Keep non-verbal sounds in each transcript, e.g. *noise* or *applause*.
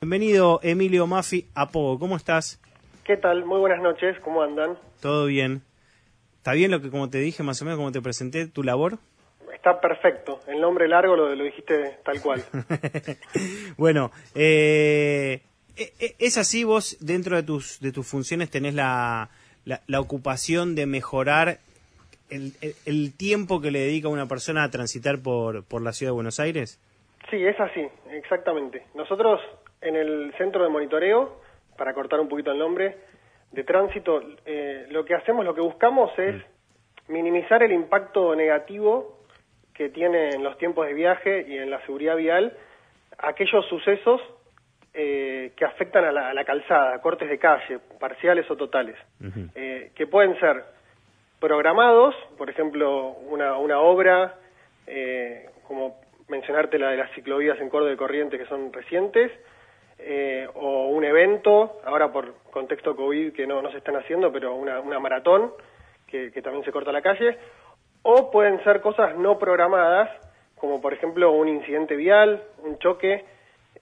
Bienvenido Emilio Maffi a Pogo, ¿cómo estás? ¿Qué tal? Muy buenas noches, ¿cómo andan? Todo bien. ¿Está bien lo que como te dije, más o menos como te presenté, tu labor? Está perfecto, el nombre largo lo, lo dijiste tal cual. *laughs* bueno, eh, e, e, ¿es así vos dentro de tus, de tus funciones tenés la, la, ocupación de mejorar el, el, tiempo que le dedica una persona a transitar por, por la ciudad de Buenos Aires? Sí, es así, exactamente. Nosotros en el centro de monitoreo, para cortar un poquito el nombre, de tránsito, eh, lo que hacemos, lo que buscamos es mm. minimizar el impacto negativo que tiene en los tiempos de viaje y en la seguridad vial aquellos sucesos eh, que afectan a la, calzada, cortes de calle, parciales o totales, eh, que pueden ser programados, por ejemplo, una, una obra, como mencionarte la de las ciclovías en Córdoba de Corrientes que son recientes, eh, o un evento, ahora por contexto COVID que no, no se están haciendo, pero una, una maratón que, también se corta la calle, o pueden ser cosas no programadas, como por ejemplo un incidente vial, un choque,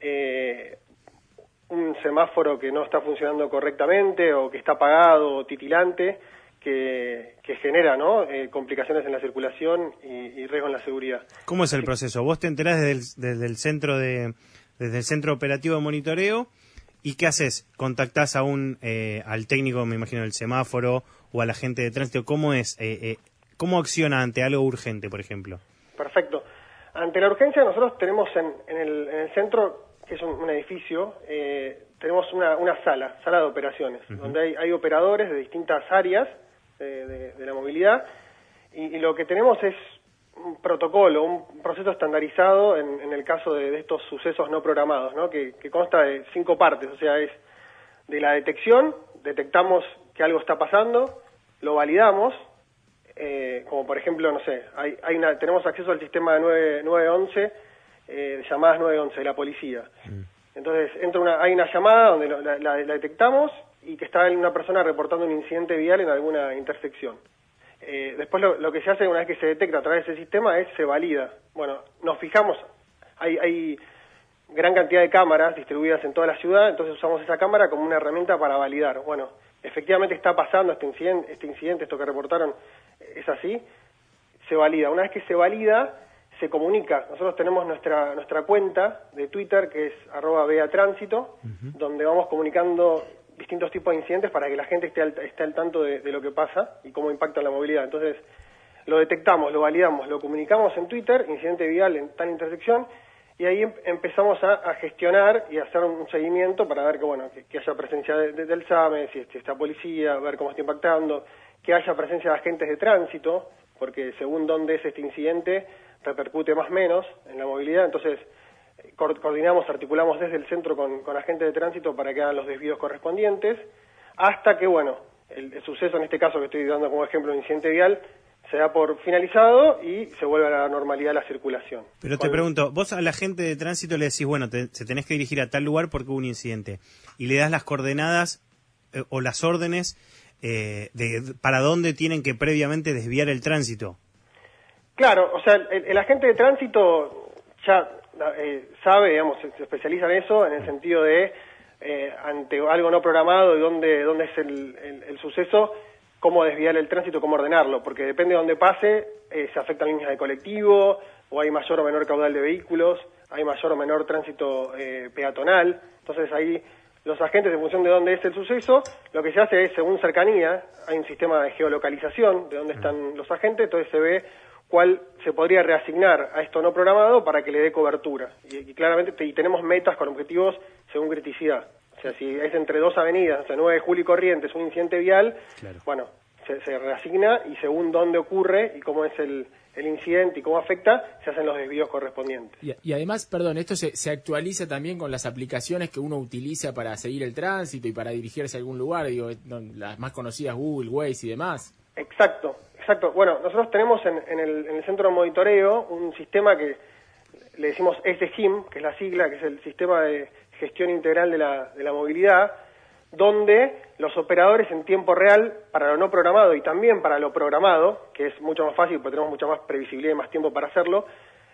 eh, un semáforo que no está funcionando correctamente o que está apagado o titilante, que, genera ¿no? Eh, complicaciones en la circulación y, y, riesgo en la seguridad. ¿Cómo es el proceso? Vos te enterás desde desde el centro de, desde el centro operativo de monitoreo. ¿Y qué haces? ¿Contactás a un, eh, al técnico, me imagino, del semáforo o al agente de tránsito? ¿Cómo es? Eh, eh, ¿Cómo acciona ante algo urgente, por ejemplo? Perfecto. Ante la urgencia nosotros tenemos en, el, centro, que es un, edificio, tenemos una, sala, sala de operaciones, donde hay, operadores de distintas áreas de, la movilidad y, lo que tenemos es un protocolo, un proceso estandarizado en, el caso de, estos sucesos no programados, ¿no? Que, consta de cinco partes, o sea, es de la detección, detectamos que algo está pasando, lo validamos, eh, como por ejemplo, no sé, hay, hay una, tenemos acceso al sistema de 9, 911, eh, llamadas 911 de la policía. Mm. Entonces, entra una, hay una llamada donde la, la detectamos y que está una persona reportando un incidente vial en alguna intersección. Eh, después lo, que se hace una vez que se detecta a través de ese sistema es se valida. Bueno, nos fijamos, hay, hay gran cantidad de cámaras distribuidas en toda la ciudad, entonces usamos esa cámara como una herramienta para validar. Bueno, efectivamente está pasando este incidente, este incidente, esto que reportaron es así, se valida. Una vez que se valida, se comunica. Nosotros tenemos nuestra, nuestra cuenta de Twitter, que es arroba beatránsito, donde vamos comunicando distintos tipos de incidentes para que la gente esté al, esté al tanto de, lo que pasa y cómo impacta la movilidad. Entonces, lo detectamos, lo validamos, lo comunicamos en Twitter, incidente vial en tal intersección, y ahí em, empezamos a, gestionar y a hacer un seguimiento para ver que, bueno, que, haya presencia del SAME, si, si está policía, ver cómo está impactando, que haya presencia de agentes de tránsito, porque según dónde es este incidente, repercute más o menos en la movilidad. Entonces, coordinamos, articulamos desde el centro con, con agentes de tránsito para que hagan los desvíos correspondientes, hasta que, bueno, el, suceso en este caso que estoy dando como ejemplo un incidente vial se da por finalizado y se vuelve a la normalidad la circulación. Pero te pregunto, vos a la gente de tránsito le decís, bueno, se tenés que dirigir a tal lugar porque hubo un incidente, y le das las coordenadas eh, o las órdenes eh, de para dónde tienen que previamente desviar el tránsito. Claro, o sea, el agente de tránsito ya eh, sabe, digamos, se, especializa en eso, en el sentido de, eh, ante algo no programado y dónde, dónde es el, suceso, cómo desviar el tránsito, cómo ordenarlo, porque depende de dónde pase, eh, se afectan líneas de colectivo, o hay mayor o menor caudal de vehículos, hay mayor o menor tránsito peatonal, entonces ahí los agentes, en función de dónde es el suceso, lo que se hace es, según cercanía, hay un sistema de geolocalización de dónde están los agentes, entonces se ve cuál se podría reasignar a esto no programado para que le dé cobertura. Y, claramente y tenemos metas con objetivos según criticidad. O sea, si es entre dos avenidas, o sea, 9 de julio y Corrientes, un incidente vial, bueno, se, reasigna y según dónde ocurre y cómo es el, el incidente y cómo afecta, se hacen los desvíos correspondientes. Y, además, perdón, esto se, se, actualiza también con las aplicaciones que uno utiliza para seguir el tránsito y para dirigirse a algún lugar, digo, las más conocidas Google, Waze y demás. Exacto, Exacto. Bueno, nosotros tenemos en, el, centro de monitoreo un sistema que le decimos SGIM, que es la sigla, que es el Sistema de Gestión Integral de la, de la Movilidad, donde los operadores en tiempo real, para lo no programado y también para lo programado, que es mucho más fácil porque tenemos mucha más previsibilidad y más tiempo para hacerlo,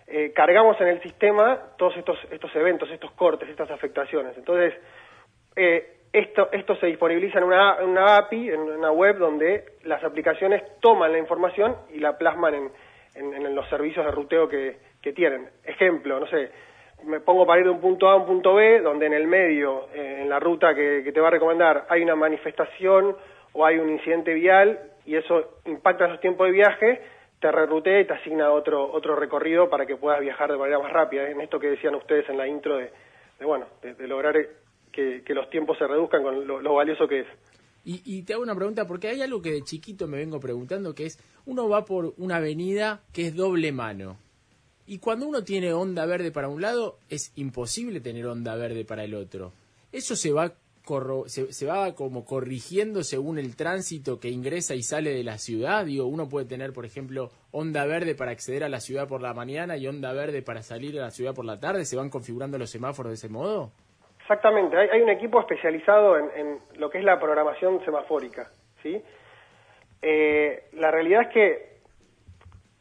eh, cargamos en el sistema todos estos, estos eventos, estos cortes, estas afectaciones. Entonces, eh, esto, esto se disponibiliza en una, una API, en una web donde las aplicaciones toman la información y la plasman en, en, los servicios de ruteo que, que, tienen. Ejemplo, no sé, me pongo para ir de un punto A a un punto B, donde en el medio, eh, en la ruta que, te va a recomendar, hay una manifestación o hay un incidente vial y eso impacta esos tiempos de viaje, te rerutea y te asigna otro, otro recorrido para que puedas viajar de manera más rápida. En esto que decían ustedes en la intro de, bueno, de, lograr que, los tiempos se reduzcan con lo, valioso que es. Y, y, te hago una pregunta, porque hay algo que de chiquito me vengo preguntando, que es, uno va por una avenida que es doble mano. Y cuando uno tiene onda verde para un lado, es imposible tener onda verde para el otro. ¿Eso se va se, va como corrigiendo según el tránsito que ingresa y sale de la ciudad. Digo, uno puede tener, por ejemplo, onda verde para acceder a la ciudad por la mañana y onda verde para salir a la ciudad por la tarde. ¿Se van configurando los semáforos de ese modo? Exactamente. Hay, un equipo especializado en, lo que es la programación semafórica. ¿sí? Eh, la realidad es que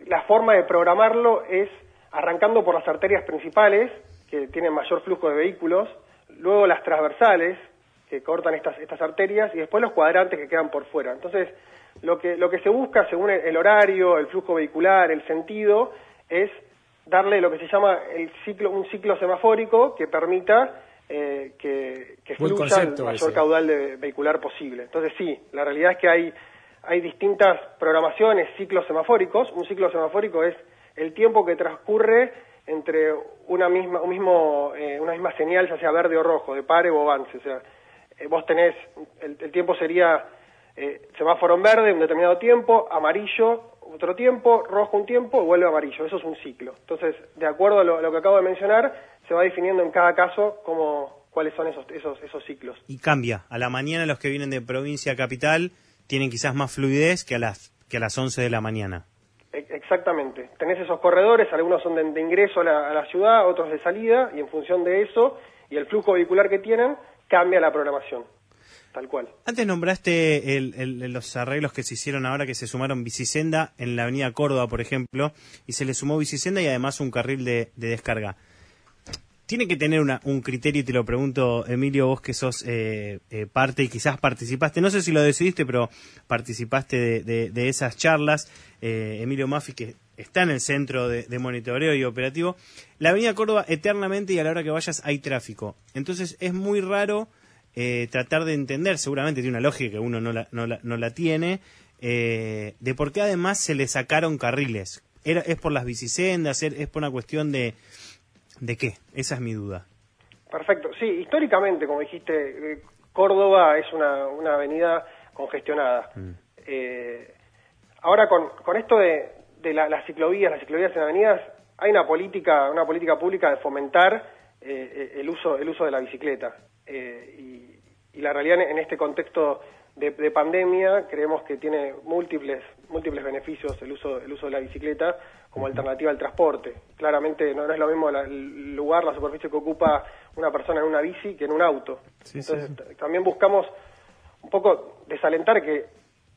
la forma de programarlo es arrancando por las arterias principales, que tienen mayor flujo de vehículos, luego las transversales, que cortan estas, estas arterias y después los cuadrantes que quedan por fuera. Entonces, lo que, lo que se busca según el, horario, el flujo vehicular, el sentido, es darle lo que se llama el ciclo, un ciclo semafórico que permita eh, que, que fluya el mayor caudal de vehicular posible. Entonces sí, la realidad es que hay, hay distintas programaciones, ciclos semafóricos. Un ciclo semafórico es el tiempo que transcurre entre una misma, un mismo, eh, una misma señal, ya sea verde o rojo, de pare o avance. O sea, eh, vos tenés, el, tiempo sería eh, semáforo en verde un determinado tiempo, amarillo otro tiempo, rojo un tiempo, vuelve amarillo. Eso es un ciclo. Entonces, de acuerdo a lo, que acabo de mencionar, se va definiendo en cada caso cómo, cuáles son esos, esos, esos ciclos. Y cambia. A la mañana los que vienen de provincia a capital tienen quizás más fluidez que a las, que a las 11 de la mañana. E, exactamente. Tenés esos corredores, algunos son de, ingreso a la, a la, ciudad, otros de salida, y en función de eso y el flujo vehicular que tienen, cambia la programación. Tal cual. Antes nombraste los arreglos que se hicieron ahora que se sumaron Bicisenda en la avenida Córdoba, por ejemplo, y se le sumó Bicisenda y además un carril de, descarga. Tiene que tener un criterio, y te lo pregunto, Emilio, vos que sos eh, eh, parte y quizás participaste, no sé si lo decidiste, pero participaste de, esas charlas. Eh, Emilio Maffi, que está en el centro de, de, monitoreo y operativo. La avenida Córdoba, eternamente y a la hora que vayas hay tráfico. Entonces es muy raro eh, tratar de entender, seguramente tiene una lógica que uno no la, tiene, eh, de por qué además se le sacaron carriles. ¿Es por las bicisendas? ¿Es por una cuestión de, de qué? Esa es mi duda. Perfecto. Sí, históricamente, como dijiste, eh, Córdoba es una, una avenida congestionada. Mm. ahora, con, con esto de, de las ciclovías, las ciclovías en avenidas, hay una política, una política pública de fomentar eh, el uso, el uso de la bicicleta. Eh, y, la realidad en este contexto de, pandemia creemos que tiene múltiples, múltiples beneficios el uso, el uso de la bicicleta como alternativa al transporte. Claramente no, es lo mismo el lugar, la superficie que ocupa una persona en una bici que en un auto. Entonces también buscamos un poco desalentar que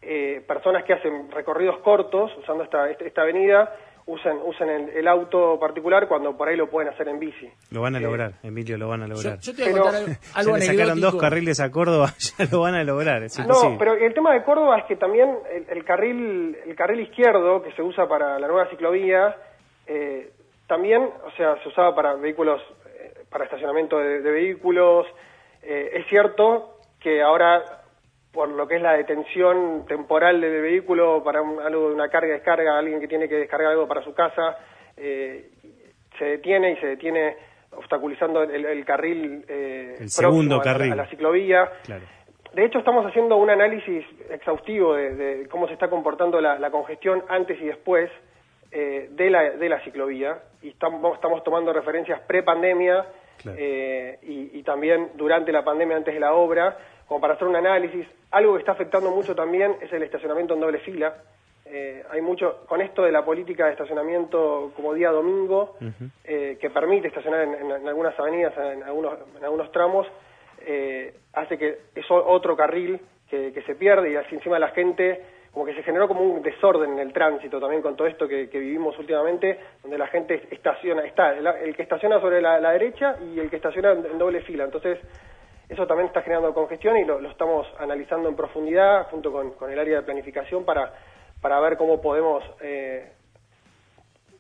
eh, personas que hacen recorridos cortos usando esta, esta avenida usen, usen el, auto particular cuando por ahí lo pueden hacer en bici. Lo van a eh, lograr, Emilio, lo van a lograr. Yo, te voy a contar *laughs* algo, le sacaron dos carriles a Córdoba, *laughs* ya lo van a lograr. no, pero el tema de Córdoba es que también el, carril el carril izquierdo que se usa para la nueva ciclovía eh, también, o sea, se usaba para vehículos, para estacionamiento de, de vehículos. es cierto que ahora por lo que es la detención temporal del vehículo para algo de una carga descarga, alguien que tiene que descargar algo para su casa, eh, se detiene y se detiene obstaculizando el, carril eh, el segundo carril. a, la ciclovía. De hecho, estamos haciendo un análisis exhaustivo de, cómo se está comportando la, congestión antes y después eh, de, la, de la ciclovía. Y estamos, estamos tomando referencias pre-pandemia eh, y, y, también durante la pandemia, antes de la obra, como para hacer un análisis. Algo que está afectando mucho también es el estacionamiento en doble fila. Eh, hay mucho, con esto de la política de estacionamiento como día domingo, eh, que permite estacionar en, algunas avenidas, en algunos, en algunos tramos, hace que es otro carril que, se pierde y así encima la gente como que se generó como un desorden en el tránsito también con todo esto que, vivimos últimamente, donde la gente estaciona, está el, que estaciona sobre la, derecha y el que estaciona en, doble fila. Entonces, eso también está generando congestión y lo, estamos analizando en profundidad junto con, el área de planificación para, para ver cómo podemos eh,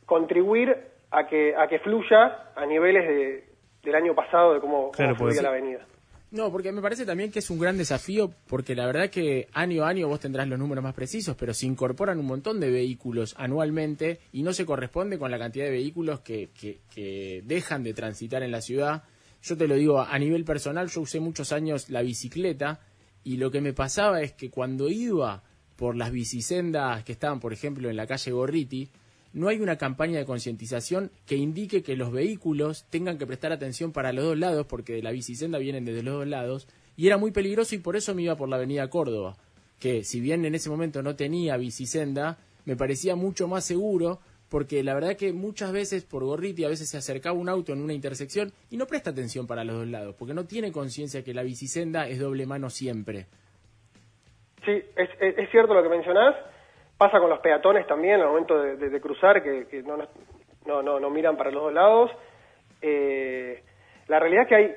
contribuir a que, a que fluya a niveles de, del año pasado de cómo, fluía la avenida. No, porque me parece también que es un gran desafío, porque la verdad que año a año vos tendrás los números más precisos, pero se incorporan un montón de vehículos anualmente y no se corresponde con la cantidad de vehículos que, que, dejan de transitar en la ciudad. Yo te lo digo, a nivel personal, yo usé muchos años la bicicleta y lo que me pasaba es que cuando iba por las bicisendas que estaban, por ejemplo, en la calle Gorriti, no hay una campaña de concientización que indique que los vehículos tengan que prestar atención para los dos lados, porque de la bicisenda vienen desde los dos lados, y era muy peligroso y por eso me iba por la avenida Córdoba, que si bien en ese momento no tenía bicisenda, me parecía mucho más seguro, porque la verdad que muchas veces por Gorriti a veces se acercaba un auto en una intersección y no presta atención para los dos lados, porque no tiene conciencia que la bicisenda es doble mano siempre. Sí, es, es cierto lo que mencionás Pasa con los peatones también al momento de, cruzar, que, no, no, no, no, miran para los dos lados. Eh, la realidad es que hay,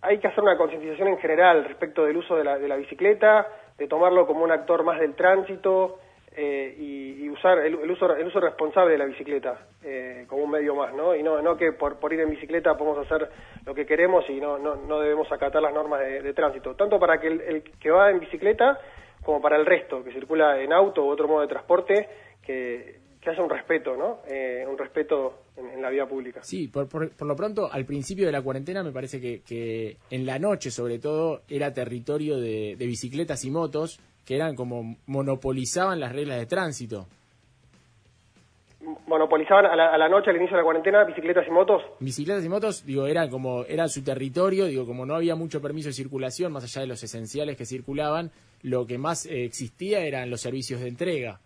hay que hacer una concientización en general respecto del uso de la, de la bicicleta, de tomarlo como un actor más del tránsito eh, y, usar el, uso, el uso responsable de la bicicleta eh, como un medio más, ¿no? Y no, no que por, por ir en bicicleta podemos hacer lo que queremos y no, no, no debemos acatar las normas de, tránsito. Tanto para que el, que va en bicicleta como para el resto, que circula en auto u otro modo de transporte, que, haya un respeto, ¿no? Eh, un respeto en, la vía pública. Sí, por, por, lo pronto, al principio de la cuarentena me parece que, que en la noche, sobre todo, era territorio de, bicicletas y motos que eran como monopolizaban las reglas de tránsito monopolizaban a la, noche al inicio de la cuarentena bicicletas y motos. Bicicletas y motos, digo, era como era su territorio, digo, como no había mucho permiso de circulación más allá de los esenciales que circulaban, lo que más eh, existía eran los servicios de entrega.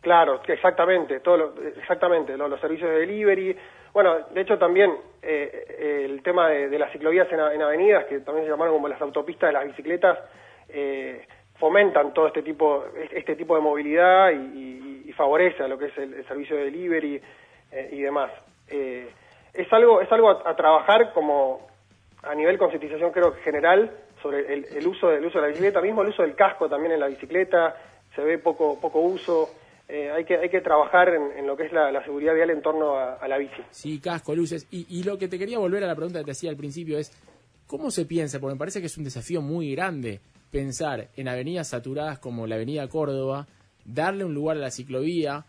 Claro, exactamente, todo exactamente, los, servicios de delivery. Bueno, de hecho también eh, el tema de, las ciclovías en, avenidas, que también se llamaron como las autopistas de las bicicletas, eh, fomentan todo este tipo, este tipo de movilidad y, favorece a lo que es el, servicio de delivery y demás. es algo, es algo a, a, trabajar como a nivel concientización creo que general sobre el, uso del uso de la bicicleta, mismo el uso del casco también en la bicicleta, se ve poco, poco uso. Eh, hay, que, hay que trabajar en, lo que es la, seguridad vial en torno a, la bici. Sí, casco, luces. Y, y, lo que te quería volver a la pregunta que te hacía al principio es, ¿cómo se piensa? Porque me parece que es un desafío muy grande pensar en avenidas saturadas como la avenida Córdoba, darle un lugar a la ciclovía,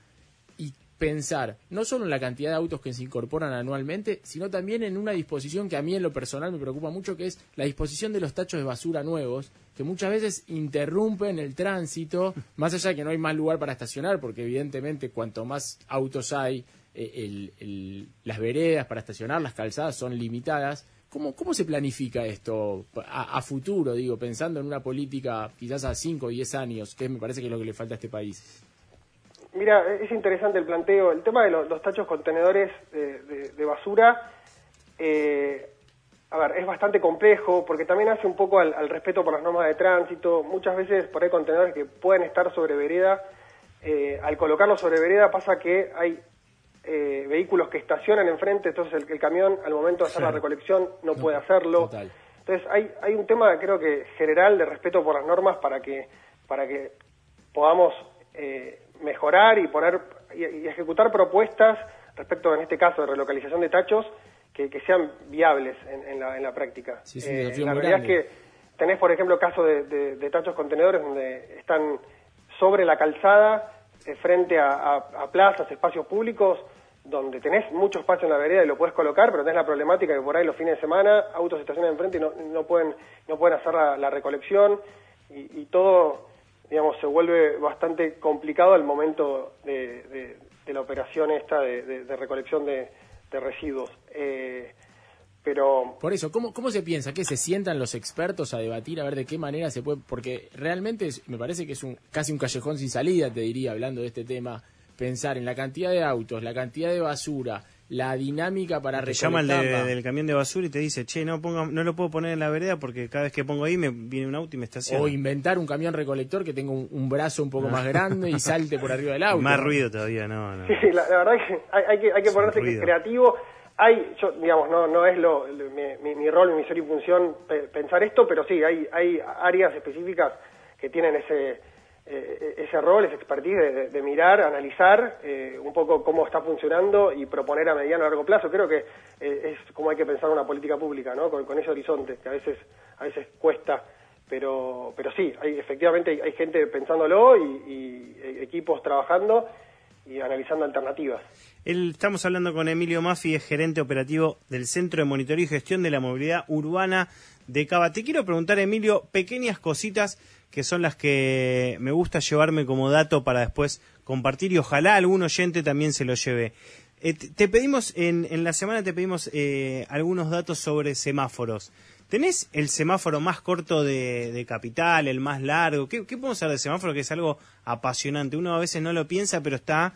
pensar no solo en la cantidad de autos que se incorporan anualmente, sino también en una disposición que a mí en lo personal me preocupa mucho, que es la disposición de los tachos de basura nuevos, que muchas veces interrumpen el tránsito, más allá de que no hay más lugar para estacionar, porque evidentemente cuanto más autos hay, eh, las veredas para estacionar, las calzadas son limitadas. ¿Cómo, cómo se planifica esto a, futuro, digo, pensando en una política quizás a 5 o 10 años, que me parece que es lo que le falta a este país? Mira, es interesante el planteo. El tema de los, tachos contenedores de, basura, eh, a ver, es bastante complejo porque también hace un poco al, respeto por las normas de tránsito. Muchas veces por ahí contenedores que pueden estar sobre vereda, eh, al colocarlos sobre vereda pasa que hay eh, vehículos que estacionan enfrente, entonces el, camión al momento de hacer la recolección no, puede hacerlo. Entonces hay, hay un tema creo que general de respeto por las normas para que, para que podamos mejorar y poner y, ejecutar propuestas respecto, en este caso, de relocalización de tachos que, sean viables en, la, en la práctica. Eh, la realidad es que tenés, por ejemplo, casos de, tachos contenedores donde están sobre la calzada, eh, frente a, plazas, espacios públicos, donde tenés mucho espacio en la vereda y lo puedes colocar, pero tenés la problemática que por ahí los fines de semana autos estacionan enfrente y no, no pueden no pueden hacer la, recolección y, y todo digamos, se vuelve bastante complicado al momento de, la operación esta de, recolección de, residuos. Eh, pero... Por eso, ¿cómo, ¿cómo se piensa? ¿Que se sientan los expertos a debatir a ver de qué manera se puede...? Porque realmente me parece que es un, casi un callejón sin salida, te diría, hablando de este tema, pensar en la cantidad de autos, la cantidad de basura, la dinámica para Te llama el de- del camión de basura y te dice, che, no ponga, no lo puedo poner en la vereda porque cada vez que pongo ahí me viene un auto y me estaciona. O inventar un camión recolector que tenga un, un brazo un poco más grande y salte por arriba del *laughs* auto. Más ruido todavía, no, no. Sí, sí, la, la verdad es que hay, hay que, hay que ponerse ruido. creativo. Hay, yo, digamos, no, no es lo, lo- mi, mi- mi rol, mi misión y función pe- pensar esto, pero sí, hay, hay áreas específicas que tienen ese, eh, ese rol, ese expertise de, de- mirar, analizar eh, un poco cómo está funcionando y proponer a mediano y largo plazo. Creo que eh, es como hay que pensar una política pública, ¿no? Con, con ese horizonte, que a veces, a veces cuesta. Pero, pero sí, hay, efectivamente hay, hay gente pensándolo y, y, eh, equipos trabajando y analizando alternativas. Estamos hablando con Emilio Maffi, es gerente operativo del Centro de Monitoreo y Gestión de la Movilidad Urbana de Cava. Te quiero preguntar, Emilio, pequeñas cositas que son las que me gusta llevarme como dato para después compartir y ojalá algún oyente también se lo lleve. Eh, te pedimos, en, en la semana te pedimos eh, algunos datos sobre semáforos. ¿Tenés el semáforo más corto de, Capital, el más largo? ¿Qué, ¿Qué podemos saber de semáforo? Que es algo apasionante. Uno a veces no lo piensa, pero está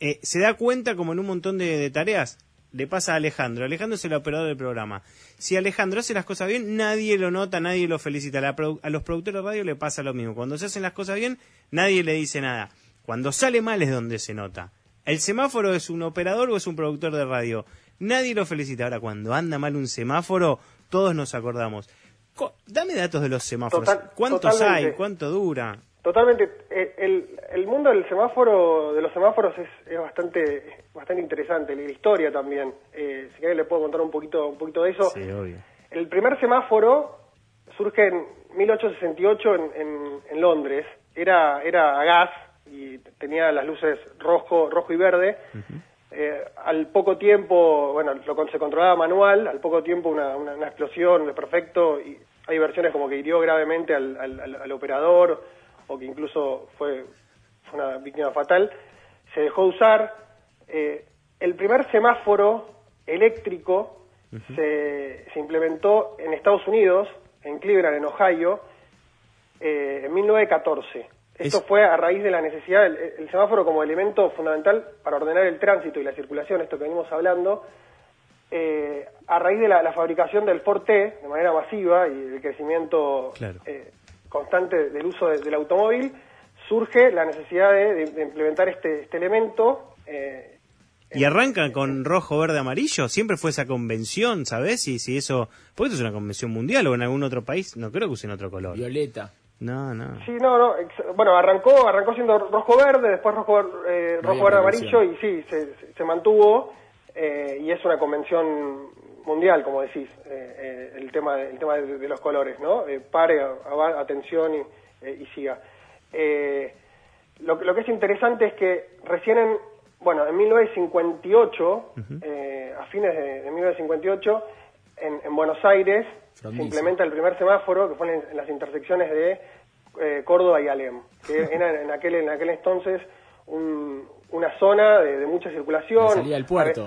eh, se da cuenta como en un montón de, de tareas. Le pasa a Alejandro. Alejandro es el operador del programa. Si Alejandro hace las cosas bien, nadie lo nota, nadie lo felicita. La a los productores de radio le pasa lo mismo. Cuando se hacen las cosas bien, nadie le dice nada. Cuando sale mal es donde se nota. ¿El semáforo es un operador o es un productor de radio? Nadie lo felicita. Ahora, cuando anda mal un semáforo, todos nos acordamos. Co- Dame datos de los semáforos. Total- ¿Cuántos totalmente. hay? ¿Cuánto dura? Totalmente. Eh, El, el mundo del semáforo, de los semáforos es, es bastante bastante interesante. La historia también. Eh, si querés le puedo contar un poquito un poquito de eso. Sí, obvio. El primer semáforo surge en 1868 en, en, en Londres. Era era a gas y tenía las luces rojo rojo y verde. Eh, al poco tiempo, bueno, lo, con- se controlaba manual, al poco tiempo una, una, una explosión de perfecto, y hay versiones como que hirió gravemente al, al- al- al operador, o que incluso fue, fue una víctima fatal, se dejó de usar. Eh, el primer semáforo eléctrico se, se implementó en Estados Unidos, en Cleveland, en Ohio, eh, en 1914. Esto Es- fue a raíz de la necesidad del el semáforo como elemento fundamental para ordenar el tránsito y la circulación, esto que venimos hablando, eh, a raíz de la, la fabricación del Ford T de manera masiva y el crecimiento Claro. eh, constante del uso de- del automóvil, surge la necesidad de, de- de implementar este, este elemento. eh, Y arrancan con rojo, verde, amarillo. Siempre fue esa convención, ¿sabes? Y si eso. Porque esto es una convención mundial o en algún otro país. No creo que usen otro color. Violeta. No, no. Sí, no, no. Bueno, arrancó, arrancó siendo rojo-verde, después rojo, eh, No había rojo-verde-amarillo y sí, se, se- se mantuvo eh, y es una convención mundial, como decís, eh, eh, el tema, el tema de, de los colores, ¿no? Eh, pare, atención y, eh, y siga. Eh, lo, lo que es interesante es que recién en, bueno, en 1958, eh, a fines de, de 1958, en, en Buenos Aires se implementa el primer semáforo que fue en, en las intersecciones de eh, Córdoba y Alem, que *laughs* era en aquel, en aquel entonces un- una zona de, de mucha circulación. La salida del puerto.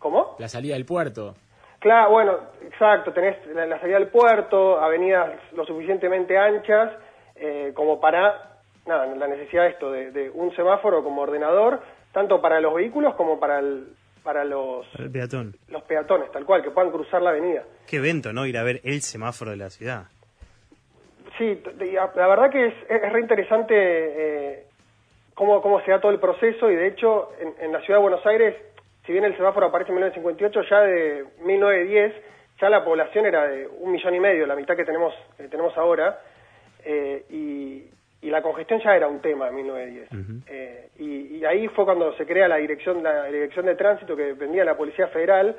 ¿Cómo? La salida del puerto. Claro, bueno, exacto, tenés la, la salida del puerto, avenidas lo suficientemente anchas eh, como para, nada, la necesidad de esto, de, de un semáforo como ordenador, tanto para los vehículos como para, el, para los, Para el peatón. los peatones, tal cual, que puedan cruzar la avenida. Qué evento, ¿no? Ir a ver el semáforo de la ciudad. Sí, la verdad que es, es re interesante eh, cómo, cómo se da todo el proceso y de hecho en, en la ciudad de Buenos Aires, si bien el semáforo aparece en 1958, ya de 1910 ya la población era de un millón y medio, la mitad que tenemos, que tenemos ahora, eh, y, y la congestión ya era un tema en 1910. Eh, y, y ahí fue cuando se crea la dirección, la dirección de tránsito que dependía de la Policía Federal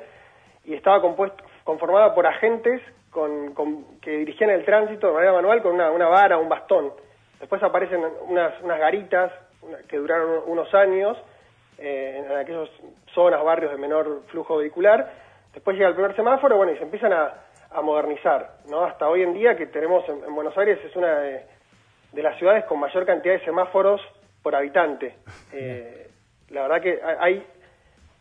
y estaba compuesto, conformada por agentes con, con- que dirigían el tránsito de manera manual con una, una vara, un bastón. Después aparecen unas, unas garitas una- que duraron unos años eh, en aquellas zonas, barrios de menor flujo vehicular. Después llega el primer semáforo, bueno, y se empiezan a, a modernizar, ¿no? Hasta hoy en día que tenemos en, en Buenos Aires es una de, de las ciudades con mayor cantidad de semáforos por habitante. *laughs* Eh, la verdad que hay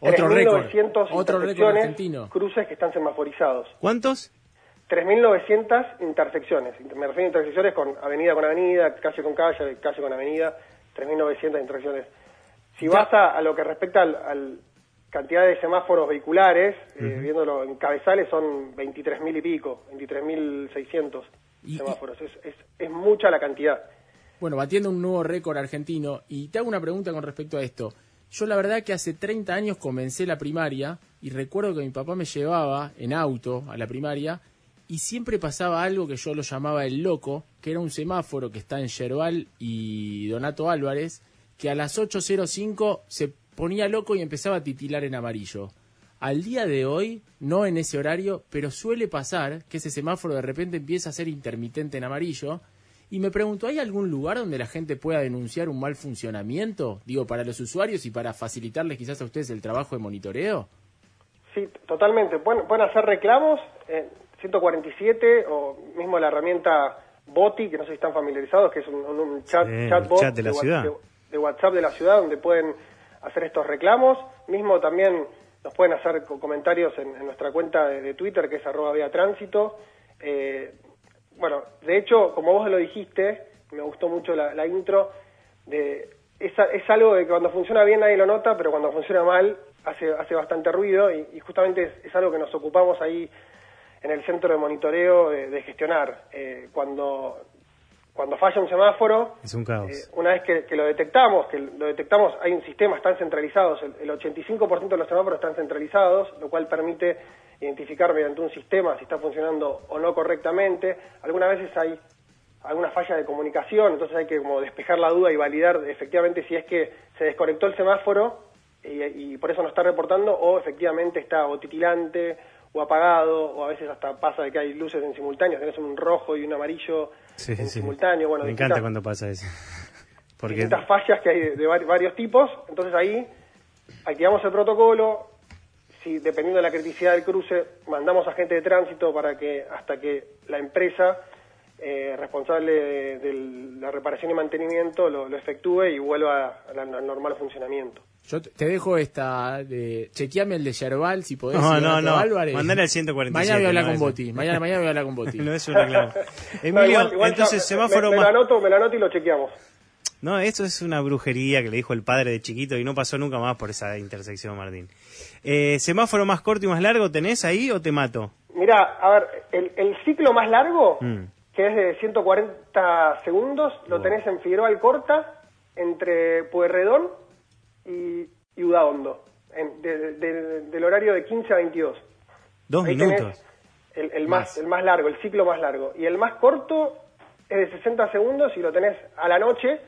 Otro récord. 3.900 Otro récord argentino. cruces que están semaforizados. ¿Cuántos? 3.900 intersecciones. Me refiero a intersecciones con avenida con avenida, calle con calle, calle con avenida, 3.900 intersecciones. Si vas a, a lo que respecta al, al, cantidad de semáforos vehiculares, eh, viéndolo en cabezales, son 23.000 y pico, 23.600 semáforos. Es, es, es mucha la cantidad. Bueno, batiendo un nuevo récord argentino. Y te hago una pregunta con respecto a esto. Yo la verdad que hace 30 años comencé la primaria y recuerdo que mi papá me llevaba en auto a la primaria y siempre pasaba algo que yo lo llamaba el loco, que era un semáforo que está en Yerbal y Donato Álvarez, que a las 8.05 se ponía loco y empezaba a titilar en amarillo. Al día de hoy, no en ese horario, pero suele pasar que ese semáforo de repente empieza a ser intermitente en amarillo. Y me pregunto, ¿hay algún lugar donde la gente pueda denunciar un mal funcionamiento? Digo, para los usuarios y para facilitarles quizás a ustedes el trabajo de monitoreo. Sí, totalmente. Pueden, pueden hacer reclamos en 147 o mismo la herramienta BOTI, que no sé si están familiarizados, que es un, chat, chatbot de, la ciudad. de WhatsApp de la ciudad donde pueden hacer estos reclamos. Mismo también nos pueden hacer comentarios en, nuestra cuenta de, Twitter, que es arroba vía tránsito. Eh, bueno, de hecho, como vos lo dijiste, me gustó mucho la, intro, de, es, es, algo de que cuando funciona bien nadie lo nota, pero cuando funciona mal hace, hace bastante ruido y, justamente es, algo que nos ocupamos ahí en el centro de monitoreo de, gestionar. Eh, cuando cuando falla un semáforo, es un caos. Eh, una vez que, lo detectamos, que lo detectamos, hay un sistema, están centralizados, el, 85% de los semáforos están centralizados, lo cual permite identificar mediante un sistema si está funcionando o no correctamente. Algunas veces hay alguna falla de comunicación, entonces hay que como despejar la duda y validar efectivamente si es que se desconectó el semáforo y, y por eso no está reportando o efectivamente está o titilante o apagado, o a veces hasta pasa de que hay luces en simultáneo, tenés un rojo y un amarillo en simultáneo. Bueno, Me encanta cuando pasa eso. *laughs* Porque... estas fallas que hay de, varios tipos, entonces ahí activamos el protocolo, si dependiendo de la criticidad del cruce, mandamos a gente de tránsito para que hasta que la empresa eh, responsable de, la reparación y mantenimiento lo, efectúe y vuelva al normal funcionamiento. Yo te dejo esta de chequeame el de Yerbal si podés. No, no, no. Álvarez. Mandale al 147. Mañana voy a hablar con Boti. Mañana, mañana voy a hablar con Boti. *laughs* no es un reclamo. Emilio, entonces semáforo me, me, más. lo anoto, me lo anoto y lo chequeamos. No, eso es una brujería que le dijo el padre de chiquito y no pasó nunca más por esa intersección, Martín. Eh, ¿Semáforo más corto y más largo tenés ahí o te mato? Mira, a ver, el, el ciclo más largo, mm. que es de 140 segundos, lo tenés en Figueroa Alcorta, entre Pueyrredón y, y Udaondo, en, del horario de 15 a 22. Dos minutos. El, más, el más largo, el ciclo más largo. Y el más corto es de 60 segundos y lo tenés a la noche,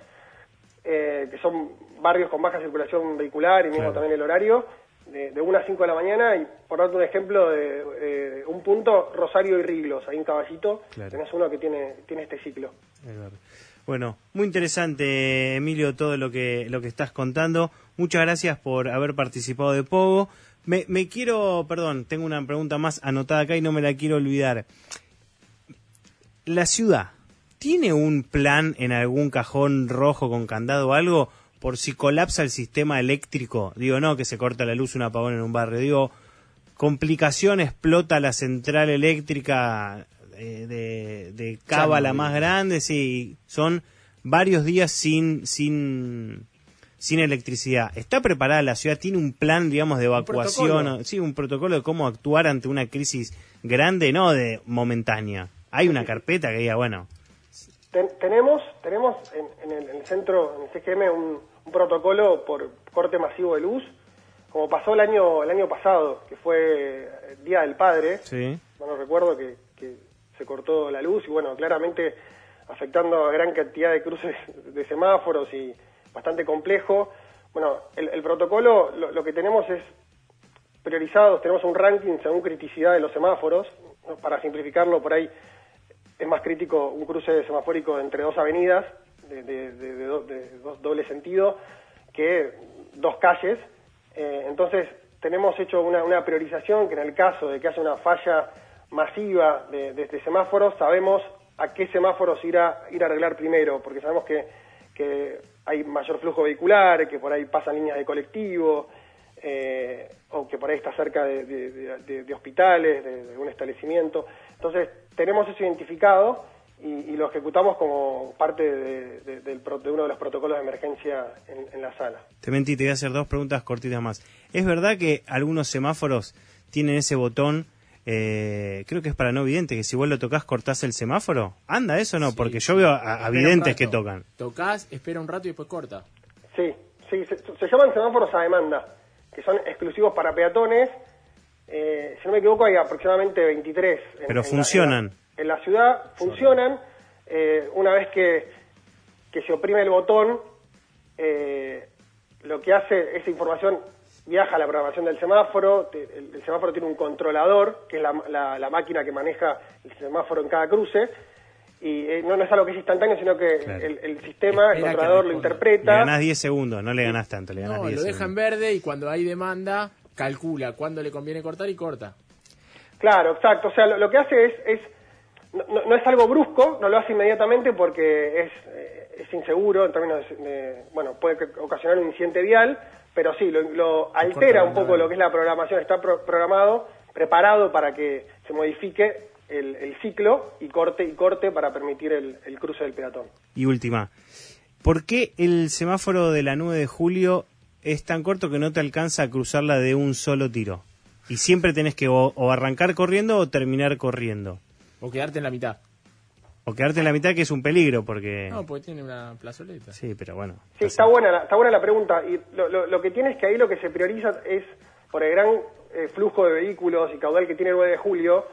eh, que son barrios con baja circulación vehicular y mismo también el horario, de, de 1 a 5 de la mañana. Y por darte un ejemplo, de, un punto, Rosario y Riglos, ahí en Caballito, tenés uno que tiene, tiene este ciclo. Bueno, muy interesante, Emilio, todo lo que, lo que estás contando. Muchas gracias por haber participado de Pogo. Me, me quiero, perdón, tengo una pregunta más anotada acá y no me la quiero olvidar. La ciudad, ¿tiene un plan en algún cajón rojo con candado o algo por si colapsa el sistema eléctrico? Digo, no, que se corta la luz, un apagón en un barrio. Digo, complicación, explota la central eléctrica eh, de, de Cava la más grande, sí, son varios días sin, sin, sin electricidad. ¿Está preparada la ciudad? ¿Tiene un plan, digamos, de evacuación? sí, un protocolo de cómo actuar ante una crisis grande, no de momentánea. Hay una carpeta que diga, bueno. tenemos tenemos en, el, centro, en el CGM, un, protocolo por corte masivo de luz, como pasó el año el año pasado, que fue el Día del Padre. Sí. Bueno, recuerdo que se cortó la luz y bueno, claramente afectando a gran cantidad de cruces de semáforos y bastante complejo. Bueno, el, protocolo lo, que tenemos es priorizados, tenemos un ranking según criticidad de los semáforos, para simplificarlo por ahí es más crítico un cruce semafórico entre dos avenidas de, dos doble sentido que dos calles. Eh, entonces tenemos hecho una, priorización que en el caso de que haya una falla masiva de, de, semáforos, sabemos a qué semáforos ir a, ir a arreglar primero, porque sabemos que hay mayor flujo vehicular, que por ahí pasan líneas de colectivo, eh, o que por ahí está cerca de, hospitales, de, un establecimiento. Entonces, tenemos eso identificado y, lo ejecutamos como parte de, uno de los protocolos de emergencia en, la sala. Te mentí, te voy a hacer dos preguntas cortitas más. ¿Es verdad que algunos semáforos tienen ese botón, eh, creo que es para no videntes, que si vos lo tocas cortás el semáforo? ¿Anda eso o no? Porque yo veo a, videntes que tocan. Tocas, espera un rato y después corta. Sí, sí, se, llaman semáforos a demanda, que son exclusivos para peatones. Eh, si no me equivoco, hay aproximadamente 23. Pero funcionan en la ciudad funcionan. Eh, una vez que, que, se oprime el botón, eh, lo que hace esa información viaja a la programación del semáforo. El, semáforo tiene un controlador, que es la, la, máquina que maneja el semáforo en cada cruce. Y eh, no, es algo que es instantáneo, sino que el, sistema, el controlador lo interpreta. Le ganás 10 segundos, no le ganás tanto, le ganás no, lo deja en verde y cuando hay demanda, calcula cuándo le conviene cortar y corta. Claro, exacto. O sea, lo, que hace es, es no, es algo brusco, no lo hace inmediatamente porque es, eh, es inseguro en términos de, bueno, puede ocasionar un incidente vial, pero sí, lo, altera un poco lo que es la programación, está programado, preparado para que se modifique el, ciclo y corte y corte para permitir el, el cruce del peatón. Y última, ¿por qué el semáforo de la 9 de julio es tan corto que no te alcanza a cruzarla de un solo tiro? Y siempre tenés que o arrancar corriendo o terminar corriendo. O quedarte en la mitad. O quedarte en la mitad, que es un peligro, porque... No, porque tiene una plazoleta. Sí, pero bueno. Sí, está buena, la, está buena la pregunta. Y lo, lo, que tiene es que ahí lo que se prioriza es, por el gran eh, flujo de vehículos y caudal que tiene el 9 de julio,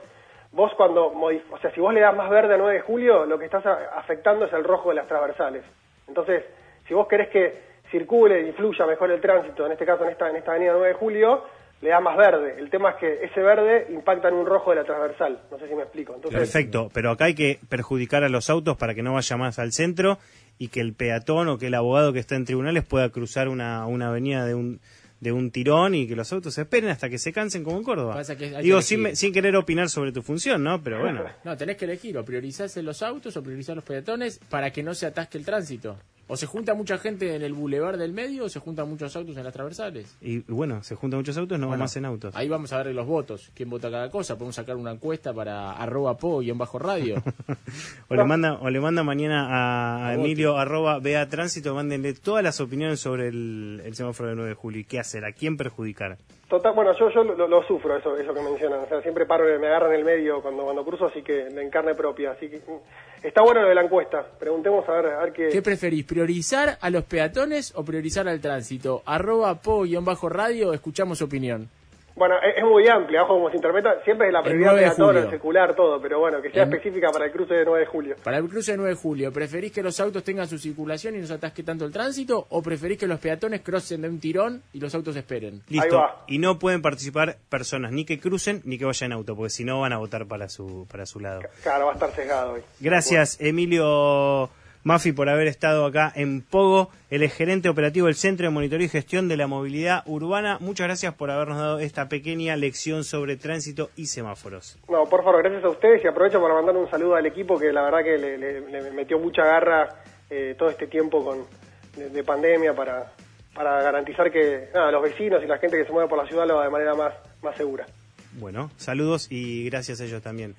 vos cuando... O sea, si vos le das más verde a 9 de julio, lo que estás afectando es el rojo de las transversales. Entonces, si vos querés que circule y fluya mejor el tránsito, en este caso en esta, en esta avenida 9 de julio, le da más verde. El tema es que ese verde impacta en un rojo de la transversal. No sé si me explico. Perfecto, pero acá hay que perjudicar a los autos para que no vaya más al centro y que el peatón o que el abogado que está en tribunales pueda cruzar una, una avenida de un de un tirón y que los autos esperen hasta que se cansen como en Córdoba. Digo, sin, sin, querer opinar sobre tu función, ¿no? Pero bueno. *laughs* No, tenés que elegir o priorizarse los autos o priorizar los peatones para que no se atasque el tránsito. O se junta mucha gente en el bulevar del medio o se juntan muchos autos en las transversales. Y bueno, se juntan muchos autos, no bueno, más en autos. Ahí vamos a ver los votos, quién vota cada cosa. Podemos sacar una encuesta para arroba po y en bajo radio. *laughs* o, le manda, o le manda mañana a, Emilio arroba vea tránsito, mándenle todas las opiniones sobre el, semáforo del 9 de julio y qué hacer, a quién perjudicar. Total, bueno, yo, yo lo, sufro, eso, eso que mencionan. O sea, siempre paro, me agarran en el medio cuando, cuando cruzo, así que en carne propia. Así que está bueno lo de la encuesta. Preguntemos a ver, a ver qué. ¿Qué preferís, priorizar a los peatones o priorizar al tránsito? Arroba po-radio, escuchamos opinión. Bueno, es, muy amplia, ojo como se interpreta, siempre es la prioridad de todo, secular, todo, pero bueno, que sea específica para el cruce de 9 de julio. Para el cruce de 9 de julio, ¿preferís que los autos tengan su circulación y no se atasque tanto el tránsito o preferís que los peatones crucen de un tirón y los autos esperen? Listo. Y no pueden participar personas ni que crucen ni que vayan en auto, porque si no van a votar para su para su lado. Claro, va a estar sesgado hoy. Gracias, Emilio Mafi por haber estado acá en Pogo, el gerente operativo del Centro de Monitoreo y Gestión de la Movilidad Urbana. Muchas gracias por habernos dado esta pequeña lección sobre tránsito y semáforos. No, por favor, gracias a ustedes y aprovecho para mandar un saludo al equipo que la verdad que le, metió mucha garra eh, todo este tiempo con, de, pandemia para, para garantizar que nada, los vecinos y la gente que se mueve por la ciudad lo haga de manera más, más segura. Bueno, saludos y gracias a ellos también.